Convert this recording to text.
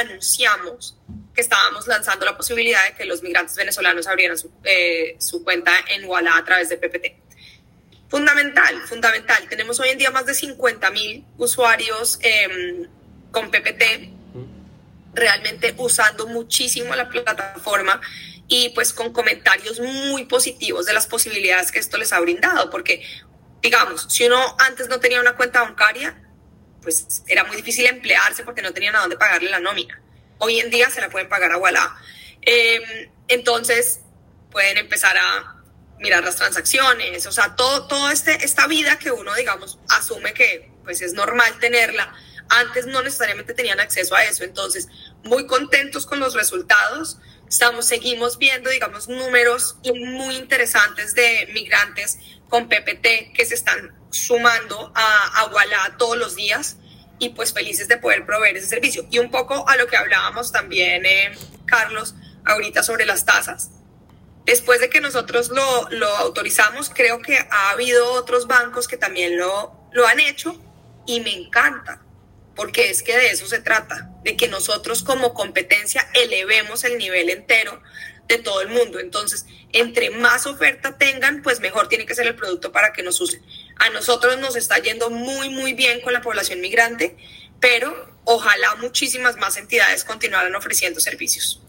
anunciamos que estábamos lanzando la posibilidad de que los migrantes venezolanos abrieran su, eh, su cuenta en Walla a través de PPT. Fundamental, fundamental. Tenemos hoy en día más de 50 mil usuarios eh, con PPT, realmente usando muchísimo la plataforma y pues con comentarios muy positivos de las posibilidades que esto les ha brindado, porque digamos, si uno antes no tenía una cuenta bancaria, pues era muy difícil emplearse porque no tenían a dónde pagarle la nómina. Hoy en día se la pueden pagar a Walla. Eh, entonces pueden empezar a mirar las transacciones, o sea, todo, todo este, esta vida que uno, digamos, asume que pues es normal tenerla, antes no necesariamente tenían acceso a eso, entonces muy contentos con los resultados, estamos, seguimos viendo, digamos, números muy interesantes de migrantes con PPT que se están sumando a, a todos los días y pues felices de poder proveer ese servicio. Y un poco a lo que hablábamos también, eh, Carlos, ahorita sobre las tasas. Después de que nosotros lo, lo, autorizamos, creo que ha habido otros bancos que también lo, lo han hecho y me encanta, porque es que de eso se trata, de que nosotros como competencia elevemos el nivel entero de todo el mundo. Entonces, entre más oferta tengan, pues mejor tiene que ser el producto para que nos usen. A nosotros nos está yendo muy, muy bien con la población migrante, pero ojalá muchísimas más entidades continuaran ofreciendo servicios.